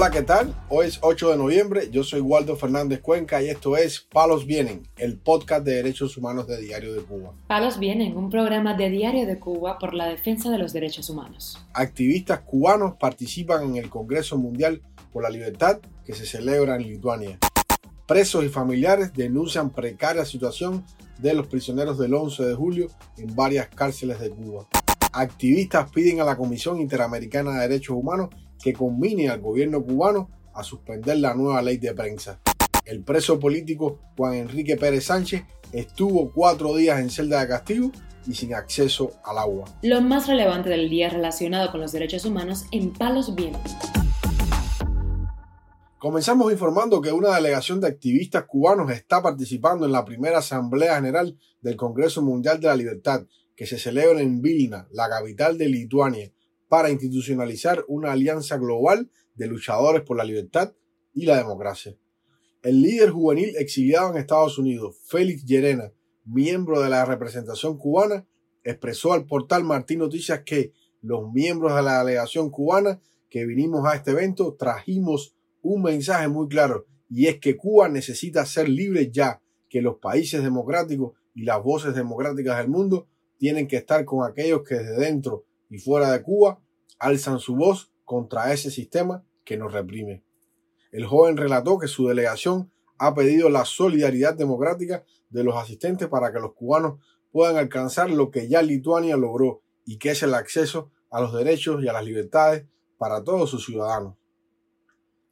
Hola, ¿qué tal? Hoy es 8 de noviembre, yo soy Waldo Fernández Cuenca y esto es Palos Vienen, el podcast de derechos humanos de Diario de Cuba. Palos Vienen, un programa de Diario de Cuba por la defensa de los derechos humanos. Activistas cubanos participan en el Congreso Mundial por la Libertad que se celebra en Lituania. Presos y familiares denuncian precaria situación de los prisioneros del 11 de julio en varias cárceles de Cuba. Activistas piden a la Comisión Interamericana de Derechos Humanos que combine al gobierno cubano a suspender la nueva ley de prensa. El preso político Juan Enrique Pérez Sánchez estuvo cuatro días en celda de castigo y sin acceso al agua. Lo más relevante del día relacionado con los derechos humanos en Palos Vientos. Comenzamos informando que una delegación de activistas cubanos está participando en la primera Asamblea General del Congreso Mundial de la Libertad, que se celebra en Vilna, la capital de Lituania, para institucionalizar una alianza global de luchadores por la libertad y la democracia. El líder juvenil exiliado en Estados Unidos, Félix Llerena, miembro de la representación cubana, expresó al portal Martín Noticias que los miembros de la delegación cubana que vinimos a este evento trajimos un mensaje muy claro y es que Cuba necesita ser libre ya, que los países democráticos y las voces democráticas del mundo tienen que estar con aquellos que desde dentro y fuera de Cuba alzan su voz contra ese sistema que nos reprime. El joven relató que su delegación ha pedido la solidaridad democrática de los asistentes para que los cubanos puedan alcanzar lo que ya Lituania logró y que es el acceso a los derechos y a las libertades para todos sus ciudadanos.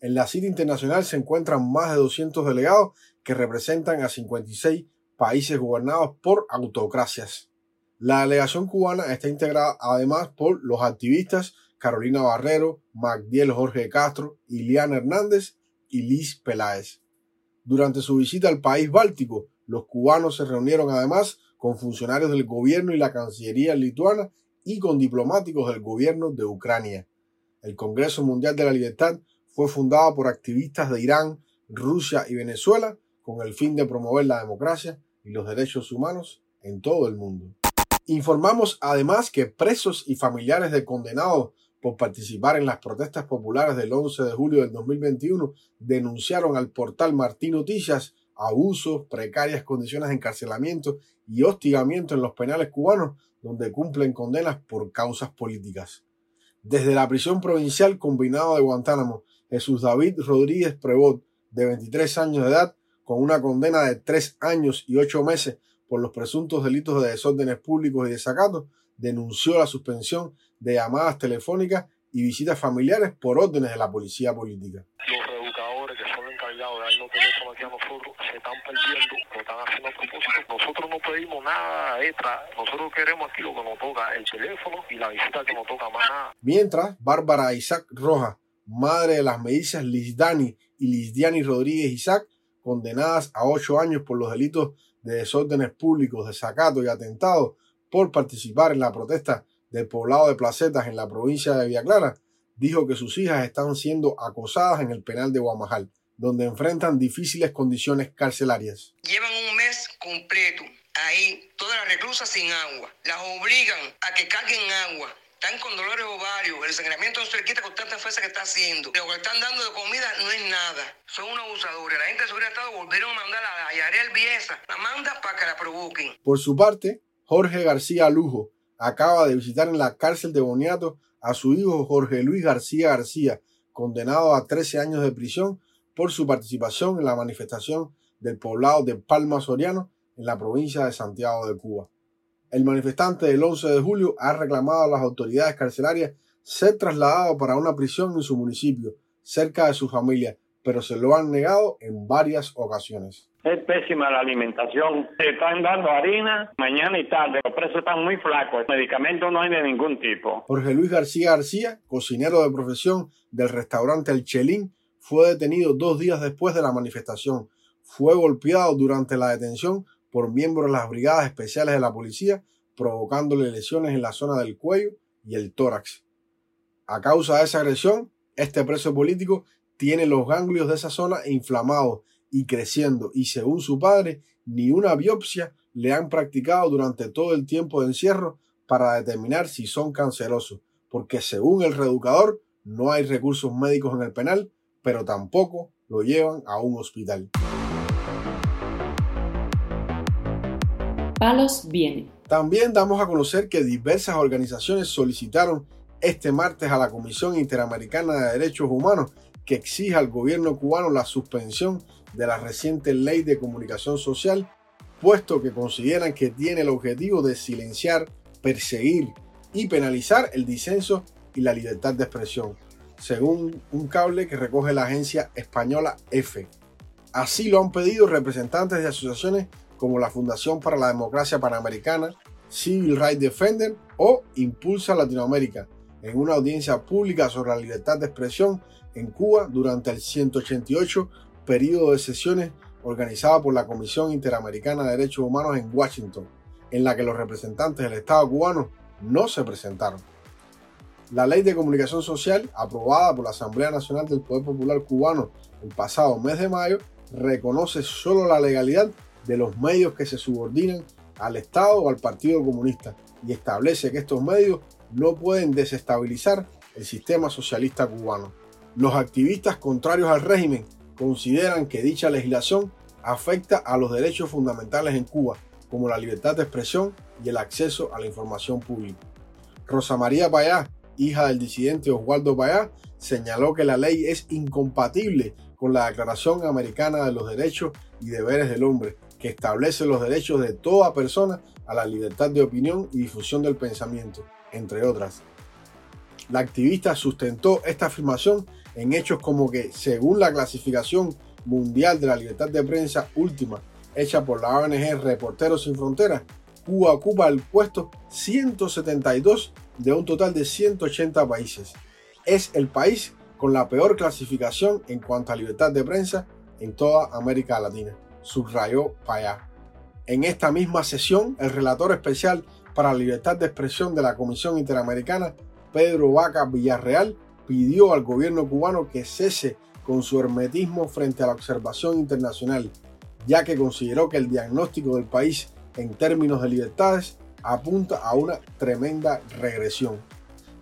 En la cita internacional se encuentran más de 200 delegados que representan a 56 países gobernados por autocracias. La delegación cubana está integrada además por los activistas Carolina Barrero, Magdiel Jorge Castro, Iliana Hernández y Liz Peláez. Durante su visita al país báltico, los cubanos se reunieron además con funcionarios del gobierno y la Cancillería lituana y con diplomáticos del gobierno de Ucrania. El Congreso Mundial de la Libertad fue fundada por activistas de Irán, Rusia y Venezuela con el fin de promover la democracia y los derechos humanos en todo el mundo. Informamos además que presos y familiares de condenados por participar en las protestas populares del 11 de julio del 2021 denunciaron al portal Martín Noticias abusos, precarias condiciones de encarcelamiento y hostigamiento en los penales cubanos donde cumplen condenas por causas políticas. Desde la prisión provincial combinada de Guantánamo Jesús David Rodríguez Prevot, de 23 años de edad, con una condena de 3 años y 8 meses por los presuntos delitos de desórdenes públicos y desacato, denunció la suspensión de llamadas telefónicas y visitas familiares por órdenes de la policía política. Los reeducadores que son encargados de darnos teléfono aquí a nosotros se están perdiendo, lo están haciendo a propósito. Nosotros no pedimos nada extra, nosotros queremos aquí lo que nos toca, el teléfono y la visita que nos toca, más nada. Mientras, Bárbara Isaac Rojas, madre de las medicias Lizdani y Lizdiani Rodríguez Isaac, condenadas a ocho años por los delitos de desórdenes públicos, desacato y atentado por participar en la protesta del poblado de Placetas en la provincia de Villa Clara, dijo que sus hijas están siendo acosadas en el penal de Guamajal, donde enfrentan difíciles condiciones carcelarias. Llevan un mes completo ahí, todas las reclusas sin agua. Las obligan a que carguen agua están con dolores ovarios, el sangramiento no se le quita con tanta fuerza que está haciendo. Lo que están dando de comida no es nada. Son unos abusadores. La gente de seguridad Estado volvieron a mandar a Yarel Biesa. La manda para que la provoquen. Por su parte, Jorge García Lujo acaba de visitar en la cárcel de Boniato a su hijo Jorge Luis García García, condenado a 13 años de prisión por su participación en la manifestación del poblado de Palma Soriano en la provincia de Santiago de Cuba. El manifestante del 11 de julio ha reclamado a las autoridades carcelarias ser trasladado para una prisión en su municipio, cerca de su familia, pero se lo han negado en varias ocasiones. Es pésima la alimentación. Se están dando harina mañana y tarde. Los precios están muy flacos. Medicamentos no hay de ningún tipo. Jorge Luis García García, cocinero de profesión del restaurante El Chelín, fue detenido dos días después de la manifestación. Fue golpeado durante la detención por miembros de las brigadas especiales de la policía, provocándole lesiones en la zona del cuello y el tórax. A causa de esa agresión, este preso político tiene los ganglios de esa zona inflamados y creciendo y según su padre, ni una biopsia le han practicado durante todo el tiempo de encierro para determinar si son cancerosos, porque según el reeducador no hay recursos médicos en el penal pero tampoco lo llevan a un hospital. También damos a conocer que diversas organizaciones solicitaron este martes a la Comisión Interamericana de Derechos Humanos que exija al gobierno cubano la suspensión de la reciente ley de comunicación social, puesto que consideran que tiene el objetivo de silenciar, perseguir y penalizar el disenso y la libertad de expresión, según un cable que recoge la agencia española EFE. Así lo han pedido representantes de asociaciones como la Fundación para la Democracia Panamericana, Civil Rights Defender o Impulsa Latinoamérica, en una audiencia pública sobre la libertad de expresión en Cuba durante el 188 periodo de sesiones organizado por la Comisión Interamericana de Derechos Humanos en Washington, en la que los representantes del Estado cubano no se presentaron. La ley de comunicación social, aprobada por la Asamblea Nacional del Poder Popular Cubano el pasado mes de mayo, reconoce solo la legalidad de los medios que se subordinan al Estado o al Partido Comunista y establece que estos medios no pueden desestabilizar el sistema socialista cubano. Los activistas contrarios al régimen consideran que dicha legislación afecta a los derechos fundamentales en Cuba, como la libertad de expresión y el acceso a la información pública. Rosa María Payá, hija del disidente Oswaldo Payá, señaló que la ley es incompatible con la Declaración Americana de los Derechos y Deberes del Hombre, que establece los derechos de toda persona a la libertad de opinión y difusión del pensamiento, entre otras. La activista sustentó esta afirmación en hechos como que, según la clasificación mundial de la libertad de prensa última hecha por la ONG Reporteros Sin Fronteras, Cuba ocupa el puesto 172 de un total de 180 países. Es el país con la peor clasificación en cuanto a libertad de prensa en toda América Latina, subrayó Payá. En esta misma sesión, el relator especial para la libertad de expresión de la Comisión Interamericana, Pedro Vaca Villarreal, pidió al gobierno cubano que cese con su hermetismo frente a la observación internacional, ya que consideró que el diagnóstico del país en términos de libertades apunta a una tremenda regresión.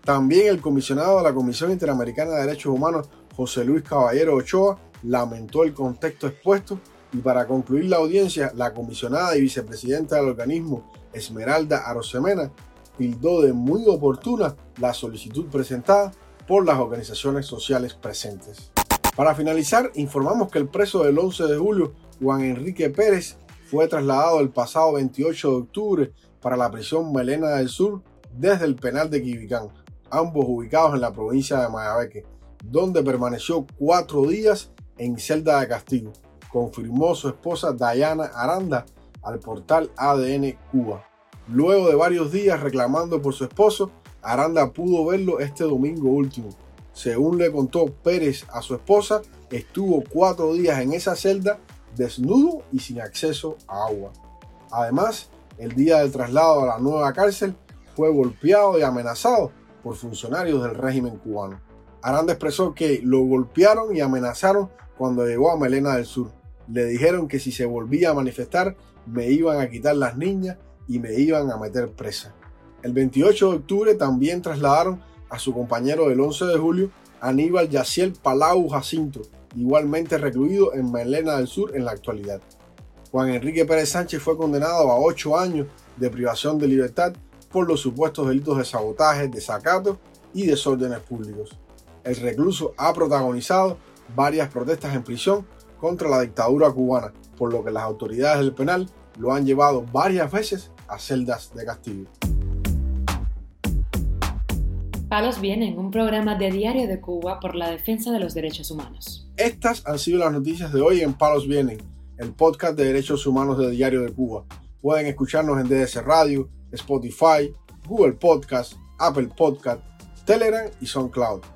También el comisionado de la Comisión Interamericana de Derechos Humanos, José Luis Caballero Ochoa, lamentó el contexto expuesto y para concluir la audiencia, la comisionada y vicepresidenta del organismo, Esmeralda Arosemena, tildó de muy oportuna la solicitud presentada por las organizaciones sociales presentes. Para finalizar, informamos que el preso del 11 de julio, Juan Enrique Pérez, fue trasladado el pasado 28 de octubre para la prisión Melena del Sur desde el penal de Quibicán, ambos ubicados en la provincia de Mayabeque, donde permaneció cuatro días en celda de castigo, confirmó su esposa Dayana Aranda al portal ADN Cuba. Luego de varios días reclamando por su esposo, Aranda pudo verlo este domingo último. Según le contó Pérez a su esposa, estuvo cuatro días en esa celda desnudo y sin acceso a agua. Además, el día del traslado a la nueva cárcel fue golpeado y amenazado por funcionarios del régimen cubano. Aranda expresó que lo golpearon y amenazaron cuando llegó a Melena del Sur. Le dijeron que si se volvía a manifestar me iban a quitar las niñas y me iban a meter presa. El 28 de octubre también trasladaron a su compañero del 11 de julio, Aníbal Yaciel Palau Jacinto, igualmente recluido en Melena del Sur en la actualidad. Juan Enrique Pérez Sánchez fue condenado a ocho años de privación de libertad por los supuestos delitos de sabotaje, desacato y desórdenes públicos. El recluso ha protagonizado varias protestas en prisión contra la dictadura cubana, por lo que las autoridades del penal lo han llevado varias veces a celdas de castigo. Palos Vienen, un programa de Diario de Cuba por la defensa de los derechos humanos. Estas han sido las noticias de hoy en Palos Vienen, el podcast de derechos humanos de Diario de Cuba. Pueden escucharnos en DDS Radio, Spotify, Google Podcast, Apple Podcast, Telegram y SoundCloud.